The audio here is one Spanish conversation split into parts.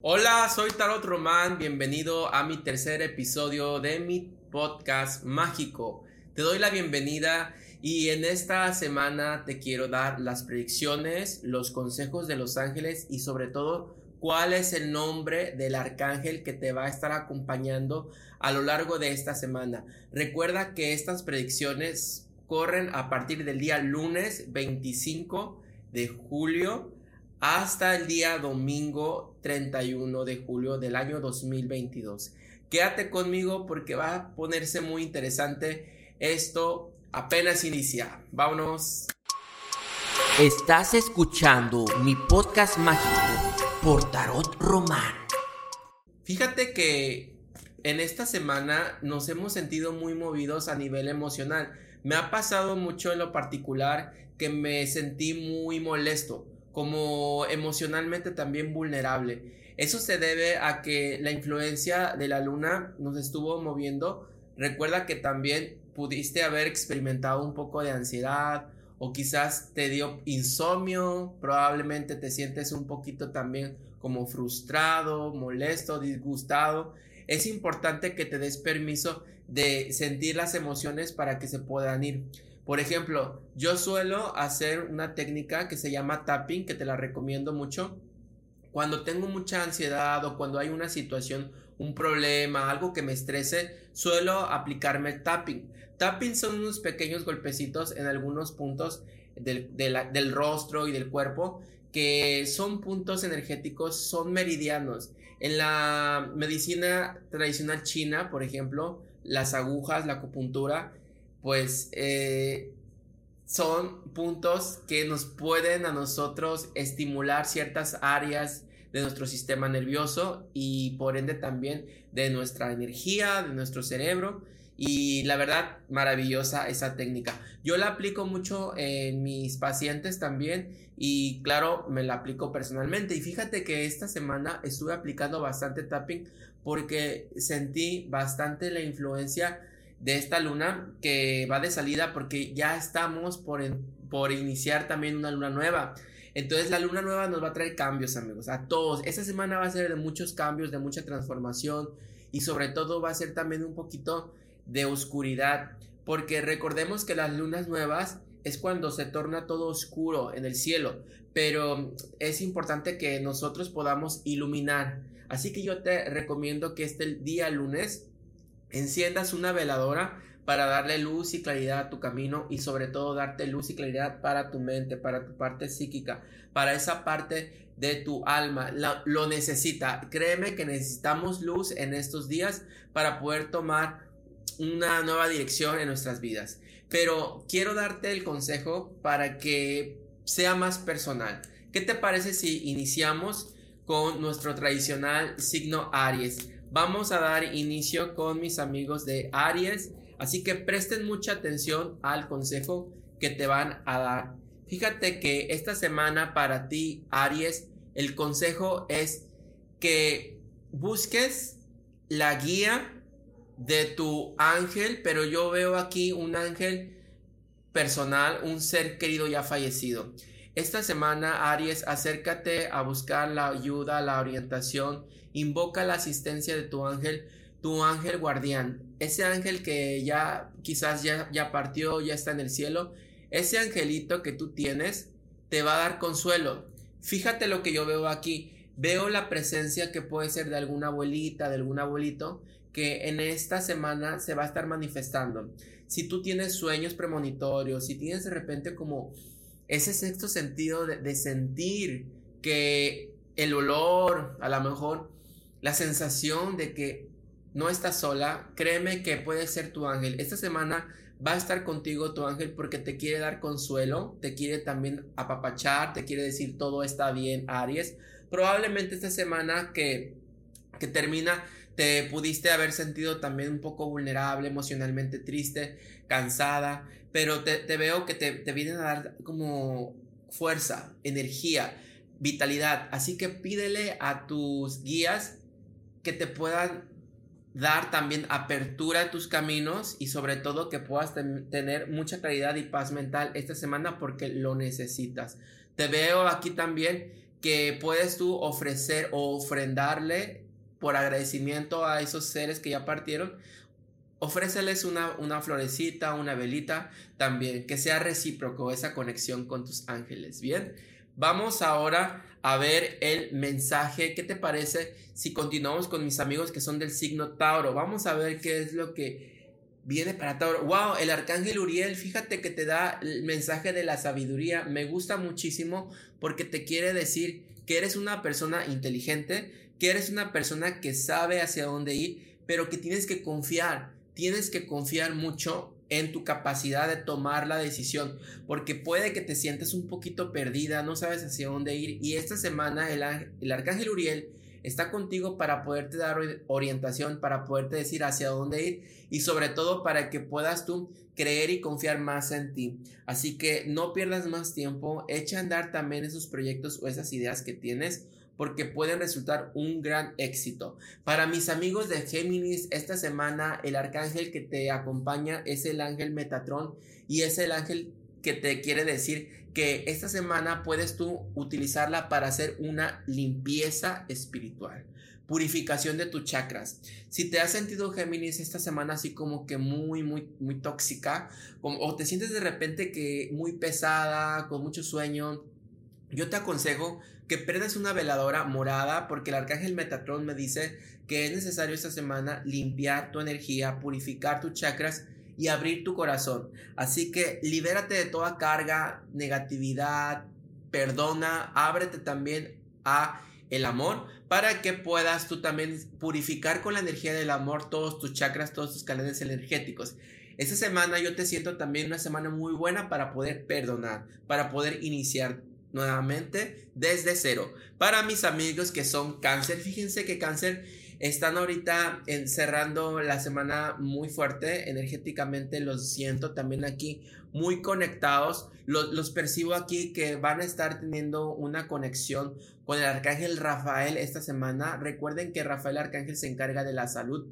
Hola, soy Tarot Román, bienvenido a mi tercer episodio de mi podcast mágico. Te doy la bienvenida y en esta semana te quiero dar las predicciones, los consejos de los ángeles y sobre todo cuál es el nombre del arcángel que te va a estar acompañando a lo largo de esta semana. Recuerda que estas predicciones corren a partir del día lunes 25 de julio hasta el día domingo 31 de julio del año 2022. Quédate conmigo porque va a ponerse muy interesante esto apenas inicia. Vámonos. Estás escuchando mi podcast mágico por Tarot Román. Fíjate que en esta semana nos hemos sentido muy movidos a nivel emocional. Me ha pasado mucho en lo particular que me sentí muy molesto como emocionalmente también vulnerable. Eso se debe a que la influencia de la luna nos estuvo moviendo. Recuerda que también pudiste haber experimentado un poco de ansiedad o quizás te dio insomnio, probablemente te sientes un poquito también como frustrado, molesto, disgustado. Es importante que te des permiso de sentir las emociones para que se puedan ir. Por ejemplo, yo suelo hacer una técnica que se llama tapping, que te la recomiendo mucho. Cuando tengo mucha ansiedad o cuando hay una situación, un problema, algo que me estrese, suelo aplicarme tapping. Tapping son unos pequeños golpecitos en algunos puntos del, del rostro y del cuerpo que son puntos energéticos, son meridianos. En la medicina tradicional china, por ejemplo, las agujas, la acupuntura, pues eh, son puntos que nos pueden a nosotros estimular ciertas áreas de nuestro sistema nervioso y por ende también de nuestra energía, de nuestro cerebro. Y la verdad, maravillosa esa técnica. Yo la aplico mucho en mis pacientes también y claro, me la aplico personalmente. Y fíjate que esta semana estuve aplicando bastante tapping porque sentí bastante la influencia de esta luna que va de salida porque ya estamos por, por iniciar también una luna nueva. Entonces la luna nueva nos va a traer cambios amigos, a todos. Esta semana va a ser de muchos cambios, de mucha transformación y sobre todo va a ser también un poquito de oscuridad porque recordemos que las lunas nuevas es cuando se torna todo oscuro en el cielo, pero es importante que nosotros podamos iluminar. Así que yo te recomiendo que este día lunes enciendas una veladora para darle luz y claridad a tu camino y sobre todo darte luz y claridad para tu mente, para tu parte psíquica, para esa parte de tu alma. lo necesita. Créeme que necesitamos luz en estos días para poder tomar una nueva dirección en nuestras vidas. Pero quiero darte el consejo para que sea más personal. ¿Qué te parece si iniciamos con nuestro tradicional signo Aries? Vamos a dar inicio con mis amigos de Aries, así que presten mucha atención al consejo que te van a dar. Fíjate que esta semana para ti, Aries, el consejo es que busques la guía de tu ángel, pero yo veo aquí un ángel personal, un ser querido ya fallecido. Esta semana, Aries, acércate a buscar la ayuda, la orientación, invoca la asistencia de tu ángel, tu ángel guardián, ese ángel que ya quizás ya, ya partió, ya está en el cielo, ese angelito que tú tienes te va a dar consuelo. Fíjate lo que yo veo aquí. Veo la presencia que puede ser de alguna abuelita, de algún abuelito, que en esta semana se va a estar manifestando. Si tú tienes sueños premonitorios, si tienes de repente como ese sexto sentido de, sentir que el olor, a lo mejor la sensación de que no estás sola, créeme que puede ser tu ángel. Esta semana va a estar contigo tu ángel porque te quiere dar consuelo, te quiere también apapachar, te quiere decir todo está bien, Aries. Probablemente esta semana que, que termina te pudiste haber sentido también un poco vulnerable, emocionalmente triste, cansada, pero te, veo que te, te vienen a dar como fuerza, energía, vitalidad. Así que pídele a tus guías que te puedan dar también apertura a tus caminos y sobre todo que puedas tener mucha claridad y paz mental esta semana porque lo necesitas. Te veo aquí también que puedes tú ofrecer o ofrendarle por agradecimiento a esos seres que ya partieron. Ofréceles una, una florecita, una velita, también que sea recíproco esa conexión con tus ángeles. Bien, vamos ahora a ver el mensaje. ¿Qué te parece si continuamos con mis amigos que son del signo Tauro? Vamos a ver qué es lo que viene para Tauro. Wow, el arcángel Uriel, fíjate que te da el mensaje de la sabiduría. Me gusta muchísimo porque te quiere decir que eres una persona inteligente, que eres una persona que sabe hacia dónde ir, pero que tienes que confiar. Tienes que confiar mucho en tu capacidad de tomar la decisión, porque puede que te sientas un poquito perdida, no sabes hacia dónde ir. Y esta semana el, el arcángel Uriel está contigo para poderte dar orientación, para poderte decir hacia dónde ir y sobre todo para que puedas tú creer y confiar más en ti. Así que no pierdas más tiempo, echa a andar también esos proyectos o esas ideas que tienes porque pueden resultar un gran éxito. Para mis amigos de Géminis, esta semana el arcángel que te acompaña es el ángel Metatron y es el ángel que te quiere decir que esta semana puedes tú utilizarla para hacer una limpieza espiritual, purificación de tus chakras. Si te has sentido Géminis esta semana así como que muy, muy, muy tóxica, o te sientes de repente que muy pesada, con mucho sueño, yo te aconsejo que prendas una veladora morada porque el arcángel Metatron me dice que es necesario esta semana limpiar tu energía, purificar tus chakras y abrir tu corazón. Así que libérate de toda carga, negatividad, perdona, ábrete también a el amor para que puedas tú también purificar con la energía del amor todos tus chakras, todos tus canales energéticos. Esta semana yo te siento también una semana muy buena para poder perdonar, para poder iniciar nuevamente desde cero. Para mis amigos que son cáncer, fíjense que cáncer están ahorita encerrando la semana muy fuerte, energéticamente los siento también aquí muy conectados. Los, los, percibo aquí que van a estar teniendo una conexión con el arcángel Rafael esta semana. Recuerden que Rafael Arcángel se encarga de la salud.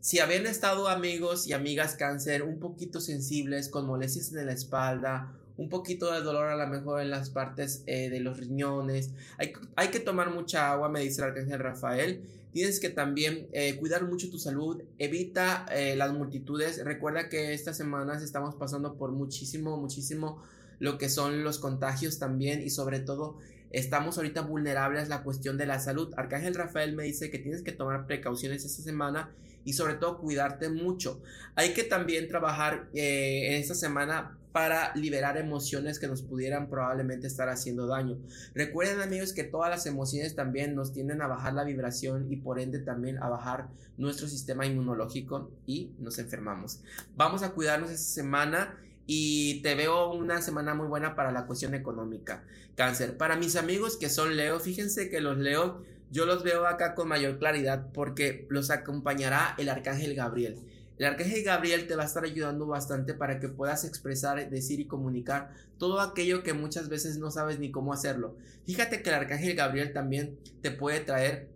Si habían estado amigos y amigas cáncer un poquito sensibles, con molestias en la espalda, un poquito de dolor a lo mejor en las partes eh, de los riñones, hay, hay que tomar mucha agua, me dice el arcángel Rafael Tienes que también eh, cuidar mucho tu salud, evita eh, las multitudes. Recuerda que estas semanas estamos pasando por muchísimo, muchísimo lo que son los contagios también y sobre todo estamos ahorita vulnerables a la cuestión de la salud. Arcángel Rafael me dice que tienes que tomar precauciones esta semana y sobre todo cuidarte mucho. Hay que también trabajar eh, en esta semana para liberar emociones que nos pudieran probablemente estar haciendo daño. Recuerden amigos que todas las emociones también nos tienden a bajar la vibración y por ende también a bajar nuestro sistema inmunológico y nos enfermamos. Vamos a cuidarnos esta semana y te veo una semana muy buena para la cuestión económica. Cáncer. Para mis amigos que son Leo, fíjense que los Leo yo los veo acá con mayor claridad porque los acompañará el arcángel Gabriel. El arcángel Gabriel te va a estar ayudando bastante para que puedas expresar, decir y comunicar todo aquello que muchas veces no sabes ni cómo hacerlo. Fíjate que el arcángel Gabriel también te puede traer,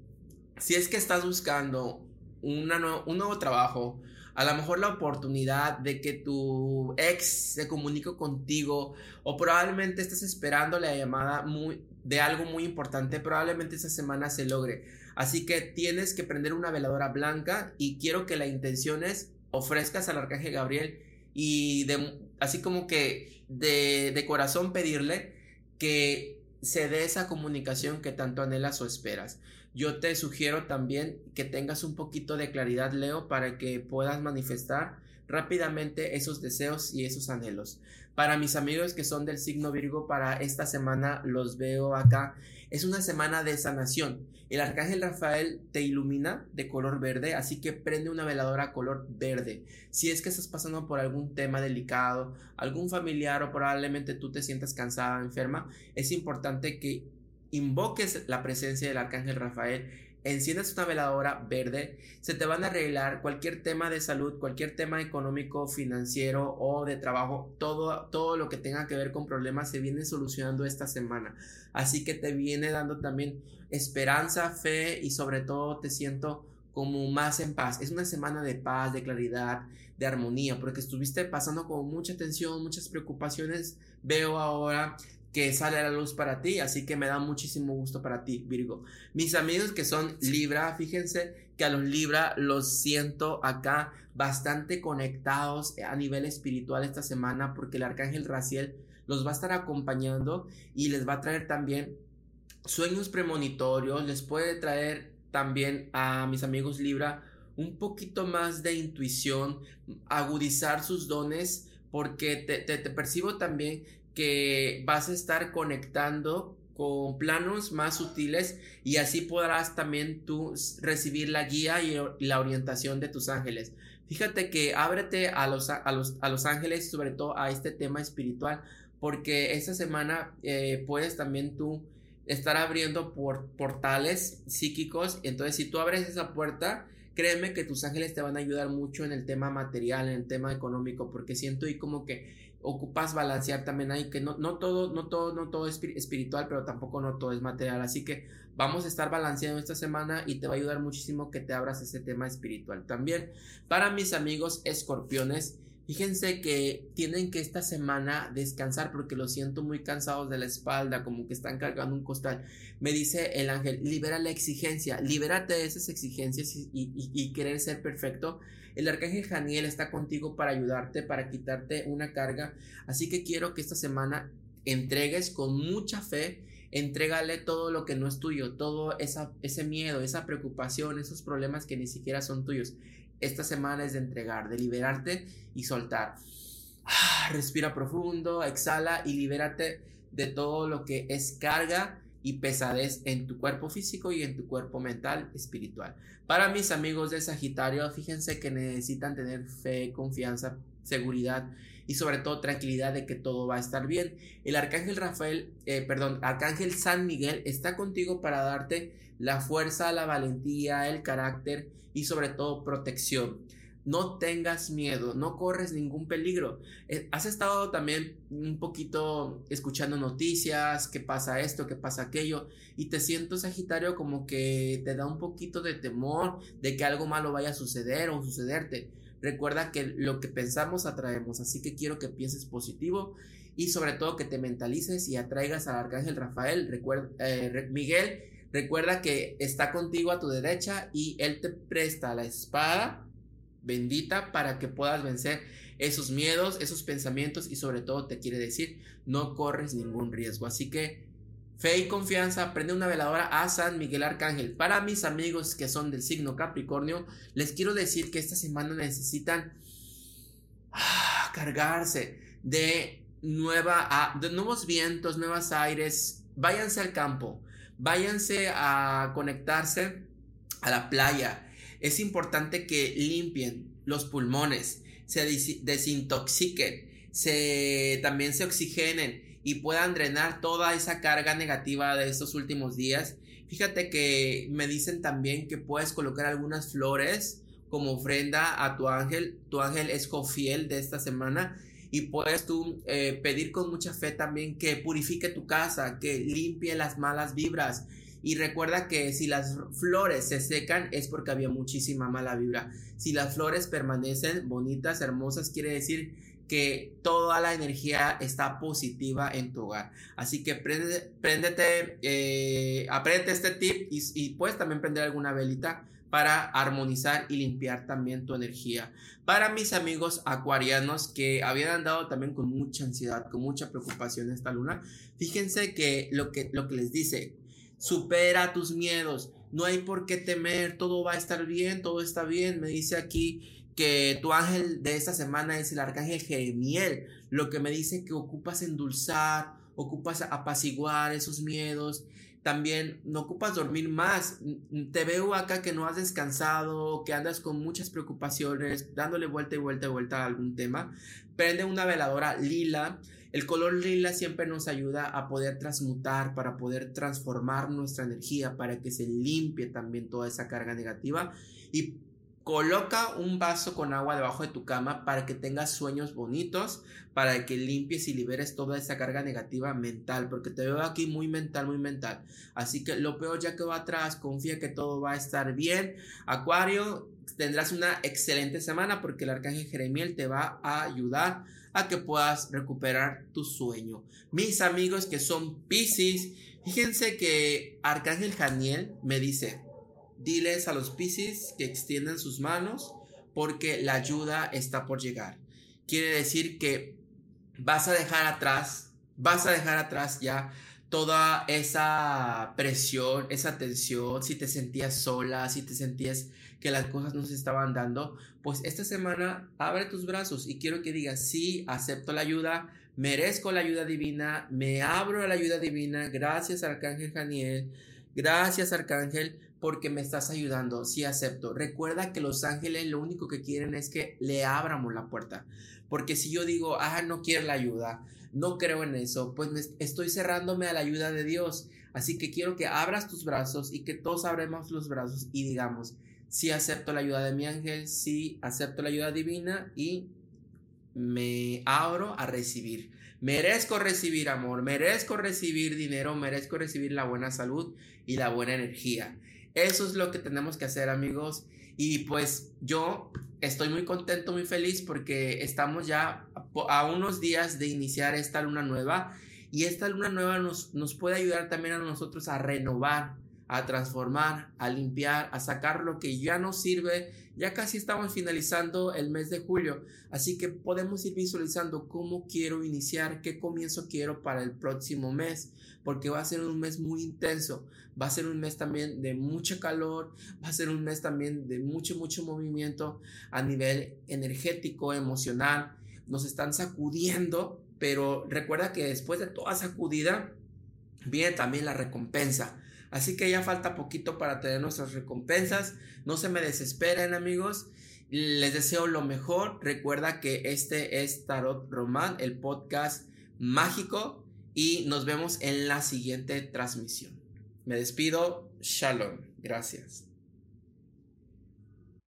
si es que estás buscando un nuevo trabajo, a lo mejor la oportunidad de que tu ex se comunique contigo o probablemente estés esperando la llamada muy, de algo muy importante, probablemente esa semana se logre. Así que tienes que prender una veladora blanca y quiero que la intención es ofrezcas al arcángel Gabriel y así como que de, de corazón pedirle que se dé esa comunicación que tanto anhelas o esperas. Yo te sugiero también que tengas un poquito de claridad, Leo, para que puedas manifestar rápidamente esos deseos y esos anhelos. Para mis amigos que son del signo Virgo, para esta semana los veo acá. Es una semana de sanación. El arcángel Rafael te ilumina de color verde, así que prende una veladora color verde. Si es que estás pasando por algún tema delicado, algún familiar o probablemente tú te sientas cansada, enferma, es importante que invoques la presencia del arcángel Rafael enciendas una veladora verde, se te van a arreglar cualquier tema de salud, cualquier tema económico, financiero o de trabajo, todo, todo lo que tenga que ver con problemas se viene solucionando esta semana. Así que te viene dando también esperanza, fe y sobre todo te siento como más en paz. Es una semana de paz, de claridad, de armonía, porque estuviste pasando con mucha tensión, muchas preocupaciones. Veo ahora que sale a la luz para ti, así que me da muchísimo gusto para ti, Virgo. Mis amigos que son Libra, fíjense que a los Libra los siento acá bastante conectados a nivel espiritual esta semana porque el arcángel Raciel los va a estar acompañando y les va a traer también sueños premonitorios, les puede traer también a mis amigos Libra un poquito más de intuición, agudizar sus dones, porque te, te, te percibo también que vas a estar conectando con planos más sutiles y así podrás también tú recibir la guía y la orientación de tus ángeles. Fíjate que ábrete a los, a los, a los ángeles, sobre todo a este tema espiritual, porque esta semana eh, puedes también tú estar abriendo por portales psíquicos. Entonces, si tú abres esa puerta, créeme que tus ángeles te van a ayudar mucho en el tema material, en el tema económico, porque siento ahí como que ocupas balancear también ahí, que no, no todo, no todo, no todo es espiritual, pero tampoco no todo es material. Así que vamos a estar balanceando esta semana y te va a ayudar muchísimo que te abras ese tema espiritual también. Para mis amigos escorpiones, Fíjense que tienen que esta semana descansar porque lo siento muy cansados de la espalda, como que están cargando un costal. Me dice el ángel, libera la exigencia, libérate de esas exigencias y, querer ser perfecto. El arcángel Janiel está contigo para ayudarte, para quitarte una carga. Así que quiero que esta semana entregues con mucha fe entrégale todo lo que no es tuyo, todo ese miedo, esa preocupación, esos problemas que ni siquiera son tuyos. Esta semana es de entregar, de liberarte y soltar. Ah, respira profundo, exhala y libérate de todo lo que es carga y pesadez en tu cuerpo físico y en tu cuerpo mental, espiritual. Para mis amigos de Sagitario, fíjense que necesitan tener fe, confianza, seguridad y sobre todo tranquilidad de que todo va a estar bien. El arcángel Rafael, eh, perdón, arcángel San Miguel está contigo para darte la fuerza, la valentía, el carácter y sobre todo protección. No tengas miedo, no corres ningún peligro. Eh, has estado también un poquito escuchando noticias, qué pasa esto, qué pasa aquello, y te siento Sagitario como que te da un poquito de temor de que algo malo vaya a suceder o sucederte. Recuerda que lo que pensamos atraemos, así que quiero que pienses positivo y sobre todo que te mentalices y atraigas al arcángel Rafael. Recuerda, eh, Miguel, recuerda que está contigo a tu derecha y él te presta la espada bendita para que puedas vencer esos miedos, esos pensamientos y sobre todo te quiere decir no corres ningún riesgo. Así que Fe y confianza, prende una veladora a San Miguel Arcángel. Para mis amigos que son del signo Capricornio, les quiero decir que esta semana necesitan ah, cargarse de, nueva, de nuevos vientos, nuevos aires. Váyanse al campo, váyanse a conectarse a la playa. Es importante que limpien los pulmones, se desintoxiquen, se, también se oxigenen y puedan drenar toda esa carga negativa de estos últimos días. Fíjate que me dicen también que puedes colocar algunas flores como ofrenda a tu ángel. Tu ángel es cofiel de esta semana y puedes tú eh, pedir con mucha fe también que purifique tu casa, que limpie las malas vibras. Y recuerda que si las flores se secan es porque había muchísima mala vibra. Si las flores permanecen bonitas, hermosas, quiere decir que toda la energía está positiva en tu hogar. Así que prende, eh, aprende este tip y, puedes también prender alguna velita para armonizar y limpiar también tu energía. Para mis amigos acuarianos que habían andado también con mucha ansiedad, con mucha preocupación esta luna, fíjense que lo que, lo que les dice, supera tus miedos, no hay por qué temer, todo va a estar bien, todo está bien, me dice aquí que tu ángel de esta semana es el arcángel Jeremiel, lo que me dice que ocupas endulzar, ocupas apaciguar esos miedos, también no ocupas dormir más. Te veo acá que no has descansado, que andas con muchas preocupaciones, dándole vuelta y vuelta y vuelta a algún tema. Prende una veladora lila. El color lila siempre nos ayuda a poder transmutar, para poder transformar nuestra energía, para que se limpie también toda esa carga negativa y Coloca un vaso con agua debajo de tu cama para que tengas sueños bonitos, para que limpies y liberes toda esa carga negativa mental, porque te veo aquí muy mental, muy mental. Así que lo peor ya que va atrás, confía que todo va a estar bien. Acuario, tendrás una excelente semana porque el arcángel Jeremiel te va a ayudar a que puedas recuperar tu sueño. Mis amigos que son Pisces, fíjense que Arcángel Janiel me dice, diles a los Pisces que extiendan sus manos porque la ayuda está por llegar. Quiere decir que vas a dejar atrás, vas a dejar atrás ya toda esa presión, esa tensión, si te sentías sola, si te sentías que las cosas no se estaban dando, pues esta semana abre tus brazos y quiero que digas, sí, acepto la ayuda, merezco la ayuda divina, me abro a la ayuda divina, gracias Arcángel Janiel, gracias Arcángel, porque me estás ayudando, sí acepto. Recuerda que los ángeles lo único que quieren es que le abramos la puerta, porque si yo digo, ah, no quiero la ayuda, no creo en eso, pues me estoy cerrándome a la ayuda de Dios. Así que quiero que abras tus brazos y que todos abremos los brazos y digamos, sí acepto la ayuda de mi ángel, sí acepto la ayuda divina y me abro a recibir. Merezco recibir amor, merezco recibir dinero, merezco recibir la buena salud y la buena energía. Eso es lo que tenemos que hacer amigos. Y pues yo estoy muy contento, muy feliz porque estamos ya a unos días de iniciar esta luna nueva y esta luna nueva nos, nos puede ayudar también a nosotros a renovar, a transformar, a limpiar, a sacar lo que ya no sirve. Ya casi estamos finalizando el mes de julio, así que podemos ir visualizando cómo quiero iniciar, qué comienzo quiero para el próximo mes, porque va a ser un mes muy intenso, va a ser un mes también de mucho calor, va a ser un mes también de mucho, mucho movimiento a nivel energético, emocional, nos están sacudiendo, pero recuerda que después de toda sacudida viene también la recompensa. Así que ya falta poquito para tener nuestras recompensas. No se me desesperen amigos. Les deseo lo mejor. Recuerda que este es Tarot Román, el podcast mágico. Y nos vemos en la siguiente transmisión. Me despido. Shalom. Gracias.